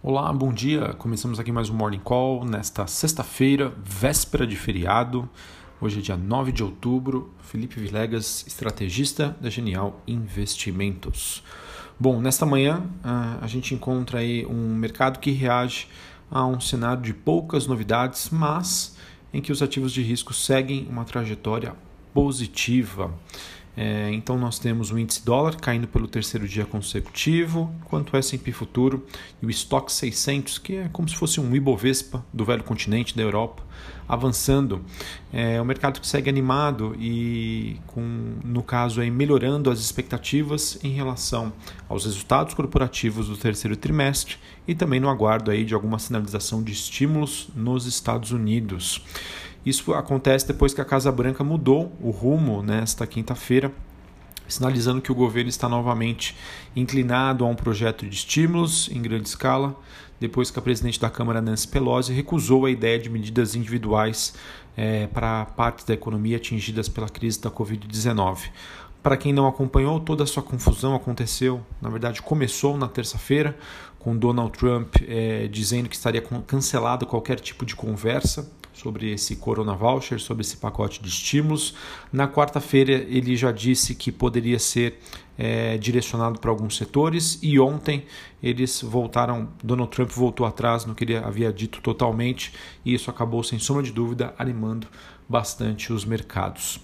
Olá, bom dia. Começamos aqui mais um Morning Call nesta sexta-feira, véspera de feriado. Hoje é dia 9 de outubro. Felipe Vilegas, estrategista da Genial Investimentos. Bom, nesta manhã a gente encontra aí um mercado que reage a um cenário de poucas novidades, mas em que os ativos de risco seguem uma trajetória positiva. É, então nós temos o índice dólar caindo pelo terceiro dia consecutivo, enquanto o S&P futuro e o Stock 600, que é como se fosse um Ibovespa do velho continente da Europa, avançando. É um mercado que segue animado e, com, no caso, aí, melhorando as expectativas em relação aos resultados corporativos do terceiro trimestre e também no aguardo aí de alguma sinalização de estímulos nos Estados Unidos. Isso acontece depois que a Casa Branca mudou o rumo nesta quinta-feira, sinalizando que o governo está novamente inclinado a um projeto de estímulos em grande escala, depois que a presidente da Câmara, Nancy Pelosi, recusou a ideia de medidas individuais é, para partes da economia atingidas pela crise da Covid-19. Para quem não acompanhou, toda essa confusão aconteceu, na verdade, começou na terça-feira, com Donald Trump é, dizendo que estaria cancelado qualquer tipo de conversa sobre esse Corona Voucher, sobre esse pacote de estímulos. Na quarta-feira, ele já disse que poderia ser é, direcionado para alguns setores e ontem eles voltaram, Donald Trump voltou atrás no que ele havia dito totalmente e isso acabou, sem sombra de dúvida, animando bastante os mercados.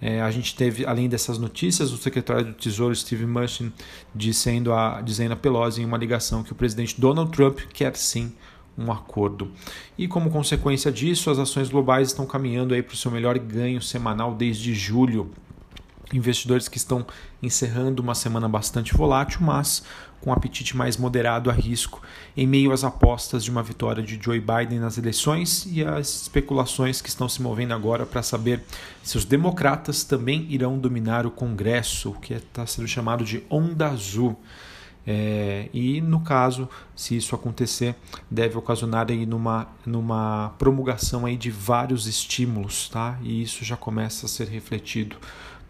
É, a gente teve, além dessas notícias, o secretário do Tesouro Steve Mnuchin dizendo a, dizendo a Pelosi em uma ligação que o presidente Donald Trump quer sim um acordo. E como consequência disso, as ações globais estão caminhando aí para o seu melhor ganho semanal desde julho. Investidores que estão encerrando uma semana bastante volátil, mas com apetite mais moderado a risco, em meio às apostas de uma vitória de Joe Biden nas eleições e as especulações que estão se movendo agora para saber se os democratas também irão dominar o Congresso, o que está sendo chamado de onda azul. É, e no caso, se isso acontecer, deve ocasionar aí numa, numa promulgação aí de vários estímulos, tá? E isso já começa a ser refletido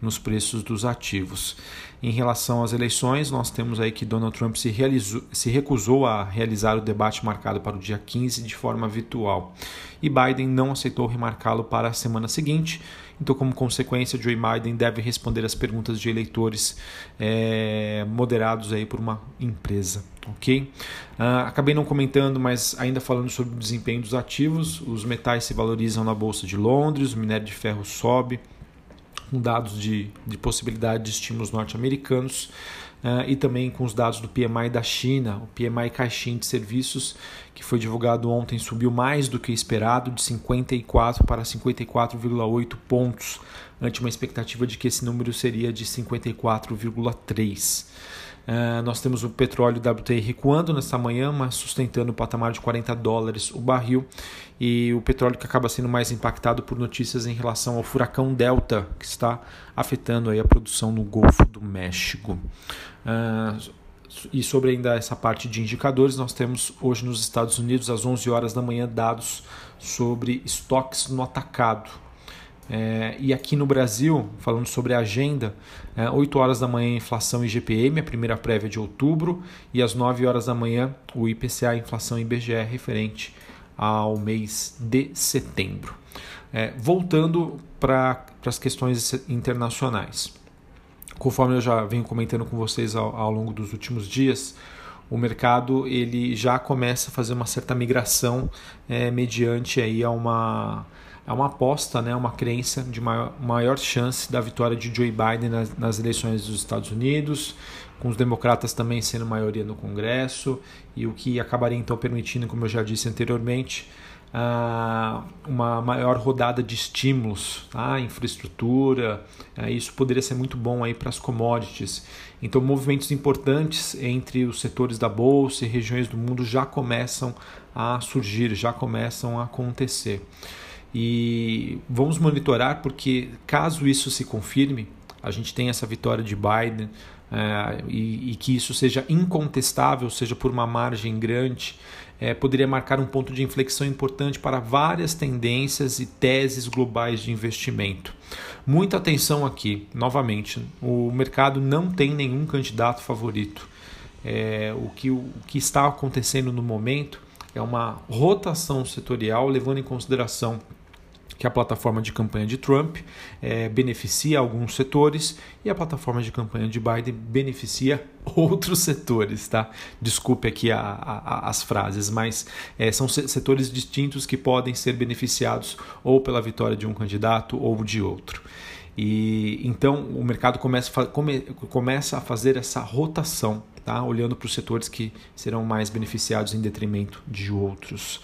nos preços dos ativos. Em relação às eleições, nós temos aí que Donald Trump se, realizou, se recusou a realizar o debate marcado para o dia 15 de forma virtual e Biden não aceitou remarcá-lo para a semana seguinte. Então, como consequência, Joe Biden deve responder às perguntas de eleitores é, moderados aí por uma empresa, ok? Uh, acabei não comentando, mas ainda falando sobre o desempenho dos ativos, os metais se valorizam na bolsa de Londres, o minério de ferro sobe com dados de, de possibilidade de estímulos norte-americanos uh, e também com os dados do PMI da China, o PMI caixinha de serviços, que foi divulgado ontem, subiu mais do que esperado, de 54 para 54,8 pontos, ante uma expectativa de que esse número seria de 54,3. Uh, nós temos o petróleo WTI recuando nesta manhã, mas sustentando o patamar de 40 dólares o barril. E o petróleo que acaba sendo mais impactado por notícias em relação ao furacão Delta, que está afetando aí a produção no Golfo do México. Uh, e sobre ainda essa parte de indicadores, nós temos hoje nos Estados Unidos, às 11 horas da manhã, dados sobre estoques no atacado. É, e aqui no Brasil, falando sobre a agenda, é, 8 horas da manhã inflação IGPM, a primeira prévia de outubro, e às 9 horas da manhã o IPCA, inflação IBGE, referente ao mês de setembro. É, voltando para as questões internacionais. Conforme eu já venho comentando com vocês ao, ao longo dos últimos dias, o mercado ele já começa a fazer uma certa migração é, mediante aí a uma é uma aposta, né, uma crença de maior, maior chance da vitória de Joe Biden nas, nas, eleições dos Estados Unidos, com os democratas também sendo maioria no Congresso, e o que acabaria então permitindo, como eu já disse anteriormente, uma maior rodada de estímulos, tá? infraestrutura, uh, isso poderia ser muito bom aí para as commodities. Então, movimentos importantes entre os setores da bolsa e regiões do mundo já começam a surgir, já começam a acontecer. E vamos monitorar porque, caso isso se confirme, a gente tem essa vitória de Biden é, e, e, que isso seja incontestável, seja por uma margem grande, é, poderia marcar um ponto de inflexão importante para várias tendências e teses globais de investimento. Muita atenção aqui, novamente, o mercado não tem nenhum candidato favorito. é, o, que, o que está acontecendo no momento é uma rotação setorial, levando em consideração que a plataforma de campanha de Trump é, beneficia alguns setores e a plataforma de campanha de Biden beneficia outros setores, tá? Desculpe aqui a, a, as frases, mas é, são setores distintos que podem ser beneficiados ou pela vitória de um candidato ou de outro. E então o mercado começa, come, começa a fazer essa rotação, tá? olhando para os setores que serão mais beneficiados em detrimento de outros.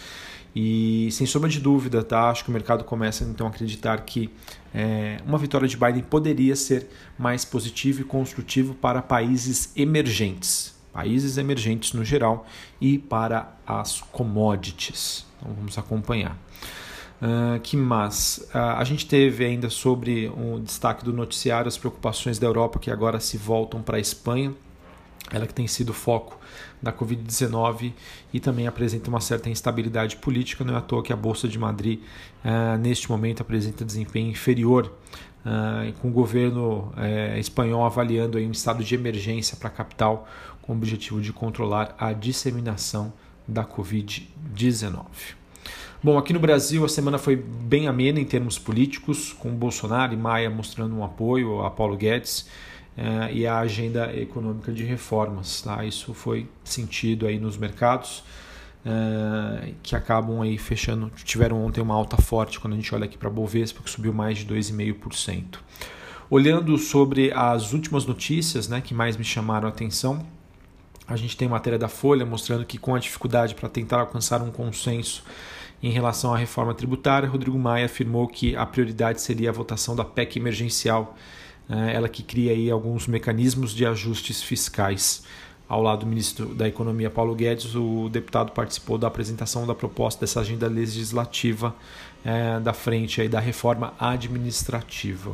E sem sombra de dúvida, tá? acho que o mercado começa então a acreditar que é, uma vitória de Biden poderia ser mais positivo e construtivo para países emergentes, países emergentes no geral e para as commodities. Então vamos acompanhar. Uh, que mais? Uh, a gente teve ainda sobre o um destaque do noticiário as preocupações da Europa que agora se voltam para a Espanha ela que tem sido foco da Covid-19 e também apresenta uma certa instabilidade política. Não é à toa que a Bolsa de Madrid, uh, neste momento, apresenta desempenho inferior, uh, com o governo uh, espanhol avaliando aí um estado de emergência para a capital, com o objetivo de controlar a disseminação da Covid-19. Bom, aqui no Brasil a semana foi bem amena em termos políticos, com Bolsonaro e Maia mostrando um apoio a Paulo Guedes é, e a agenda econômica de reformas. Tá? Isso foi sentido aí nos mercados é, que acabam aí fechando, tiveram ontem uma alta forte quando a gente olha aqui para a Bovespa, que subiu mais de 2,5%. Olhando sobre as últimas notícias né, que mais me chamaram a atenção, a gente tem matéria da Folha mostrando que com a dificuldade para tentar alcançar um consenso em relação à reforma tributária, Rodrigo Maia afirmou que a prioridade seria a votação da PEC emergencial ela que cria aí alguns mecanismos de ajustes fiscais. Ao lado do ministro da Economia, Paulo Guedes, o deputado participou da apresentação da proposta dessa agenda legislativa é, da frente aí da reforma administrativa.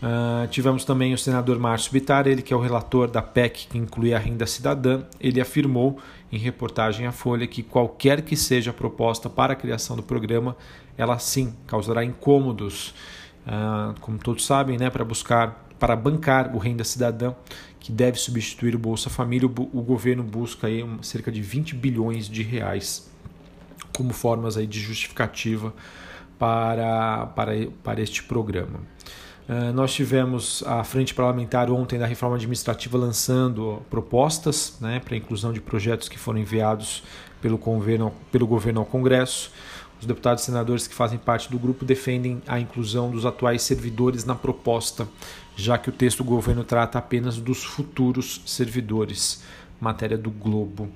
Uh, tivemos também o senador Márcio Bittar, ele que é o relator da PEC que inclui a renda cidadã. Ele afirmou em reportagem à Folha que qualquer que seja a proposta para a criação do programa, ela sim causará incômodos como todos sabem, né, para buscar, para bancar o renda cidadã, que deve substituir o Bolsa Família, o, governo busca aí cerca de 20 bilhões de reais como formas aí de justificativa para, para, para este programa. Uh, nós tivemos a Frente Parlamentar ontem da Reforma Administrativa lançando propostas né, para a inclusão de projetos que foram enviados pelo governo, pelo governo ao Congresso. Os deputados e senadores que fazem parte do grupo defendem a inclusão dos atuais servidores na proposta, já que o texto do governo trata apenas dos futuros servidores. Matéria do Globo.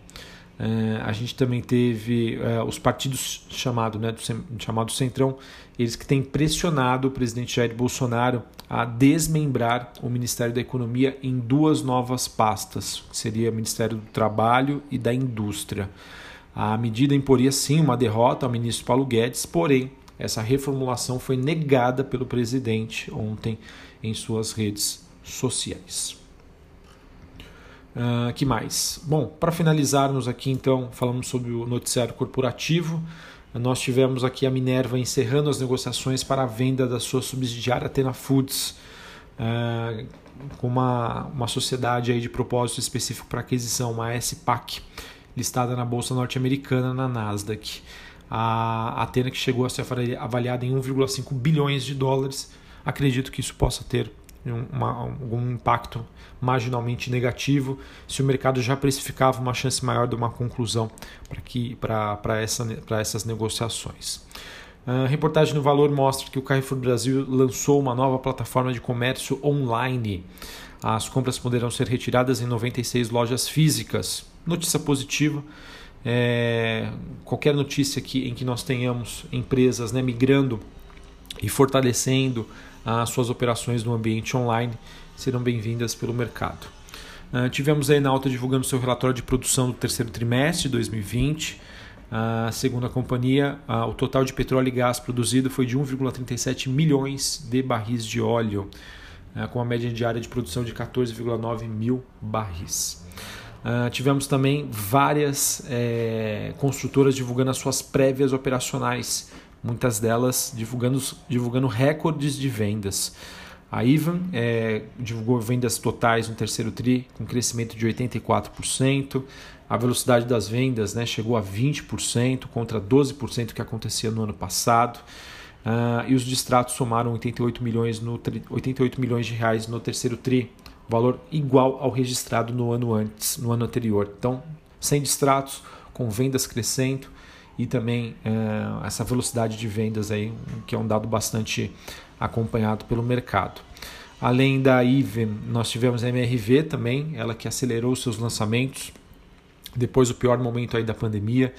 É, a gente também teve é, os partidos chamado, né, do, chamado Centrão, eles que têm pressionado o presidente Jair Bolsonaro a desmembrar o Ministério da Economia em duas novas pastas, que seria o Ministério do Trabalho e da Indústria. A medida imporia sim uma derrota ao ministro Paulo Guedes, porém, essa reformulação foi negada pelo presidente ontem em suas redes sociais. Uh, que mais? Bom, para finalizarmos aqui então, falamos sobre o noticiário corporativo. Nós tivemos aqui a Minerva encerrando as negociações para a venda da sua subsidiária Atena Foods, uh, com uma, uma sociedade aí de propósito específico para aquisição, uma SPAC listada na bolsa norte-americana na Nasdaq. A Atena que chegou a ser avaliada em 1,5 bilhões de dólares. Acredito que isso possa ter uma, algum impacto marginalmente negativo se o mercado já precificava uma chance maior de uma conclusão para essa, essas negociações. A reportagem no Valor mostra que o Carrefour Brasil lançou uma nova plataforma de comércio online. As compras poderão ser retiradas em 96 lojas físicas notícia positiva. É, qualquer notícia que, em que nós tenhamos empresas né, migrando e fortalecendo as suas operações no ambiente online serão bem-vindas pelo mercado. Uh, tivemos a Enalta divulgando seu relatório de produção do terceiro trimestre de 2020. Uh, segundo a companhia, uh, o total de petróleo e gás produzido foi de 1,37 milhões de barris de óleo, com uma média diária de produção de 14,9 mil barris. Uh, tivemos também várias é, construtoras divulgando as suas prévias operacionais, muitas delas divulgando, divulgando recordes de vendas. A Ivan é, divulgou vendas totais no terceiro TRI com crescimento de 84%. A velocidade das vendas né, chegou a 20% contra 12% que acontecia no ano passado. Uh, e os distratos somaram 88 milhões, no, 88 milhões de reais no terceiro TRI, valor igual ao registrado no ano antes, no ano anterior. Então, sem distratos, com vendas crescendo e também uh, essa velocidade de vendas aí, que é um dado bastante acompanhado pelo mercado. Além da IVE, nós tivemos a MRV também, ela que acelerou seus lançamentos depois do pior momento aí da pandemia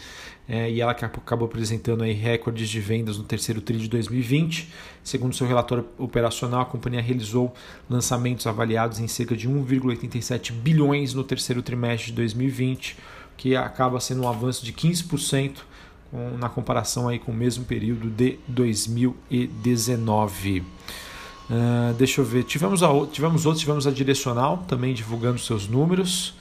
é, e ela acabou apresentando aí recordes de vendas no terceiro TRI de 2020. Segundo seu relatório operacional, a companhia realizou lançamentos avaliados em cerca de 1,87 bilhões no terceiro trimestre de 2020, que acaba sendo um avanço de 15% na comparação aí com o mesmo período de 2019. Uh, ah, deixa eu ver, tivemos, a, tivemos outros, tivemos a Direcional também divulgando seus números.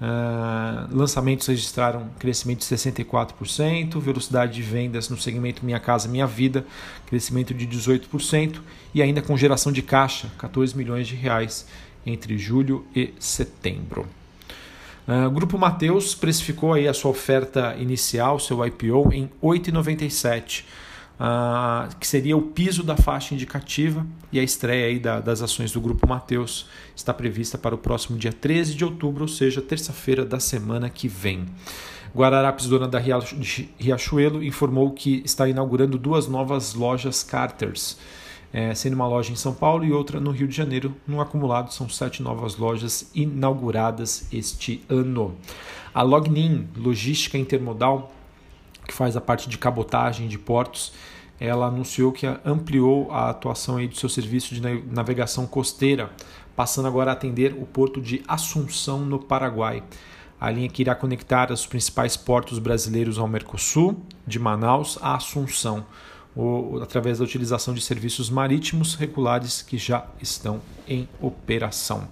Uh, lançamentos registraram crescimento de 64%, velocidade de vendas no segmento Minha Casa Minha Vida, crescimento de 18% e ainda com geração de caixa, 14 milhões de reais entre julho e setembro. Uh, Grupo Mateus precificou aí a sua oferta inicial, seu IPO, em 8,97 uh, que seria o piso da faixa indicativa, e a estreia aí da, das ações do Grupo Mateus está prevista para o próximo dia 13 de outubro, ou seja, terça-feira da semana que vem. Guararapes, dona da Riachuelo, informou que está inaugurando duas novas lojas Carters, é, sendo uma loja em São Paulo e outra no Rio de Janeiro. No acumulado, são sete novas lojas inauguradas este ano. A Lognin, logística intermodal, que faz a parte de cabotagem de portos, ela anunciou que ampliou a atuação aí do seu serviço de navegação costeira, passando agora a atender o porto de Assunção, no Paraguai. A linha que irá conectar os principais portos brasileiros ao Mercosul, de Manaus a Assunção, ou, através da utilização de serviços marítimos regulares que já estão em operação.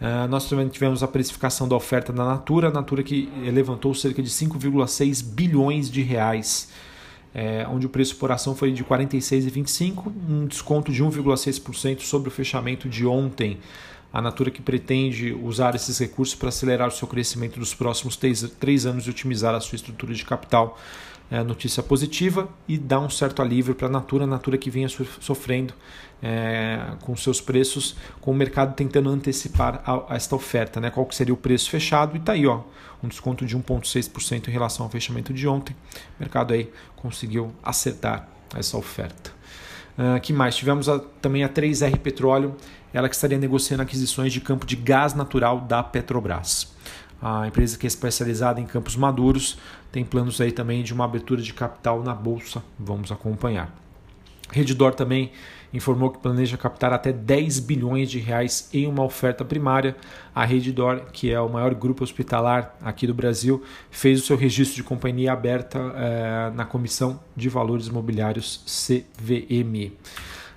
Uh, nós também tivemos a precificação da oferta da Natura, a Natura que levantou cerca de 5,6 bilhões de reais, é, onde o preço por ação foi de R$ 46,25, um desconto de 1,6% sobre o fechamento de ontem. A Natura que pretende usar esses recursos para acelerar o seu crescimento nos próximos três, três anos e otimizar a sua estrutura de capital é, notícia positiva e dá um certo alívio para a Natura, a Natura que vinha sofrendo é, com seus preços, com o mercado tentando antecipar a, a esta oferta, né? qual que seria o preço fechado, e está aí ó, um desconto de 1,6% em relação ao fechamento de ontem. O mercado aí conseguiu acertar essa oferta. Uh, que mais? Tivemos a, também a 3R Petróleo, ela que estaria negociando aquisições de campo de gás natural da Petrobras. A empresa que é especializada em campos maduros tem planos aí também de uma abertura de capital na bolsa. Vamos acompanhar. Redditor também informou que planeja captar até 10 bilhões de reais em uma oferta primária. A Redditor, que é o maior grupo hospitalar aqui do Brasil, fez o seu registro de companhia aberta eh, na Comissão de Valores Imobiliários CVM.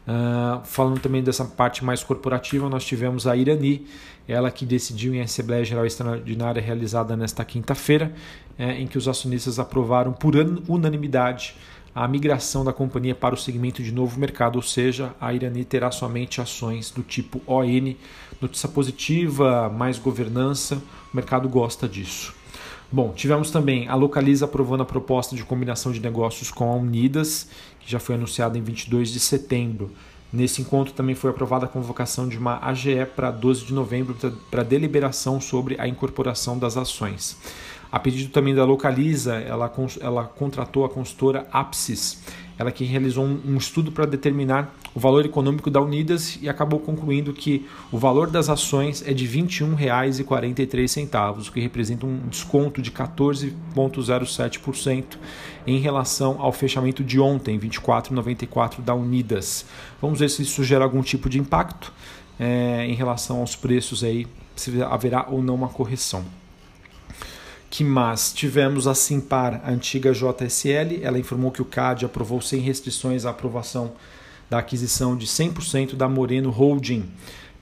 Uh, falando também dessa parte mais corporativa, nós tivemos a Irani, ela que decidiu em Assembleia Geral Extraordinária realizada nesta quinta-feira, é, em que os acionistas aprovaram por unanimidade a migração da companhia para o segmento de novo mercado, ou seja, a Irani terá somente ações do tipo ON. Notícia positiva, mais governança, o mercado gosta disso. Bom, tivemos também a Localiza aprovando a proposta de combinação de negócios com a Unidas, que já foi anunciada em 22 de setembro. Nesse encontro também foi aprovada a convocação de uma AGE para 12 de novembro para deliberação sobre a incorporação das ações. A pedido também da Localiza, ela, ela contratou a consultora Apsis, ela que realizou um, estudo para determinar o valor econômico da Unidas e acabou concluindo que o valor das ações é de R$ 21,43, o que representa um desconto de 14,07% em relação ao fechamento de ontem, 24,94 da Unidas. Vamos ver se isso gera algum tipo de impacto é, em relação aos preços aí, se haverá ou não uma correção que mais? Tivemos a Simpar, a antiga JSL, ela informou que o CAD aprovou sem restrições a aprovação da aquisição de 100% da Moreno Holding,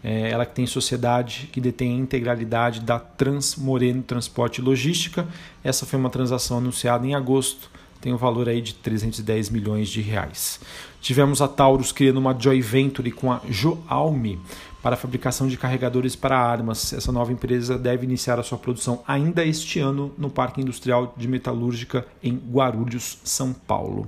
é, ela que tem sociedade que detém a integralidade da Transmoreno Transporte e Logística. Essa foi uma transação anunciada em agosto, tem um valor aí de 310 milhões de reais. Tivemos a Taurus criando uma joint venture com a Joalme para a fabricação de carregadores para armas. Essa nova empresa deve iniciar a sua produção ainda este ano no Parque Industrial de Metalúrgica em Guarulhos, São Paulo.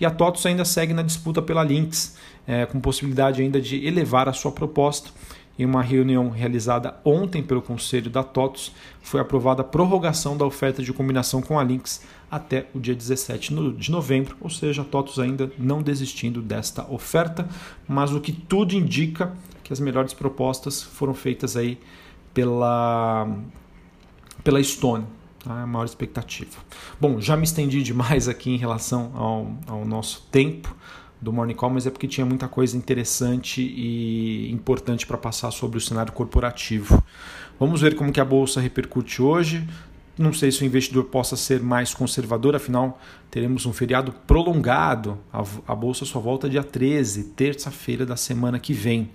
E a TOTUS ainda segue na disputa pela Lynx, é, com possibilidade ainda de elevar a sua proposta em uma reunião realizada ontem pelo Conselho da TOTUS, foi aprovada a prorrogação da oferta de combinação com a Lynx até o dia 17 de novembro, ou seja, a TOTUS ainda não desistindo desta oferta, mas o que tudo indica que as melhores propostas foram feitas aí pela, pela Stone. Tá? A maior expectativa. Bom, já me estendi demais aqui em relação ao, ao nosso tempo do Morning Call, mas é porque tinha muita coisa interessante e importante para passar sobre o cenário corporativo. Vamos ver como que a bolsa repercute hoje. Não sei se o investidor possa ser mais conservador, afinal, teremos um feriado prolongado. A, a bolsa só volta dia 13, terça-feira da semana que vem.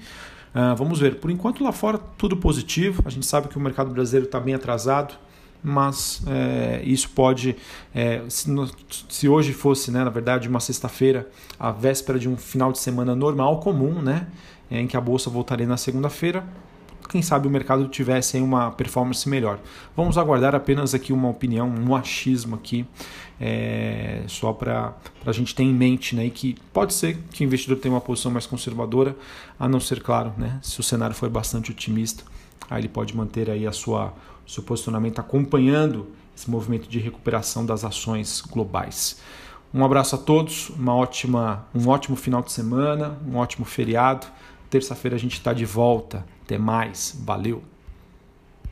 Uh, vamos ver. Por enquanto, lá fora, tudo positivo. A gente sabe que o mercado brasileiro está bem atrasado mas é, isso pode, é, se, no, se, hoje fosse, né, na verdade, uma sexta-feira, a véspera de um final de semana normal, comum, né, em que a bolsa voltaria na segunda-feira, quem sabe o mercado tivesse uma performance melhor. Vamos aguardar apenas aqui uma opinião, um achismo aqui, é, só para a gente ter em mente né, que pode ser que o investidor tenha uma posição mais conservadora, a não ser, claro, né, se o cenário for bastante otimista, aí ele pode manter aí a sua seu posicionamento acompanhando esse movimento de recuperação das ações globais. Um abraço a todos, uma ótima, um ótimo final de semana, um ótimo feriado. Terça-feira a gente está de volta. Até mais. Valeu!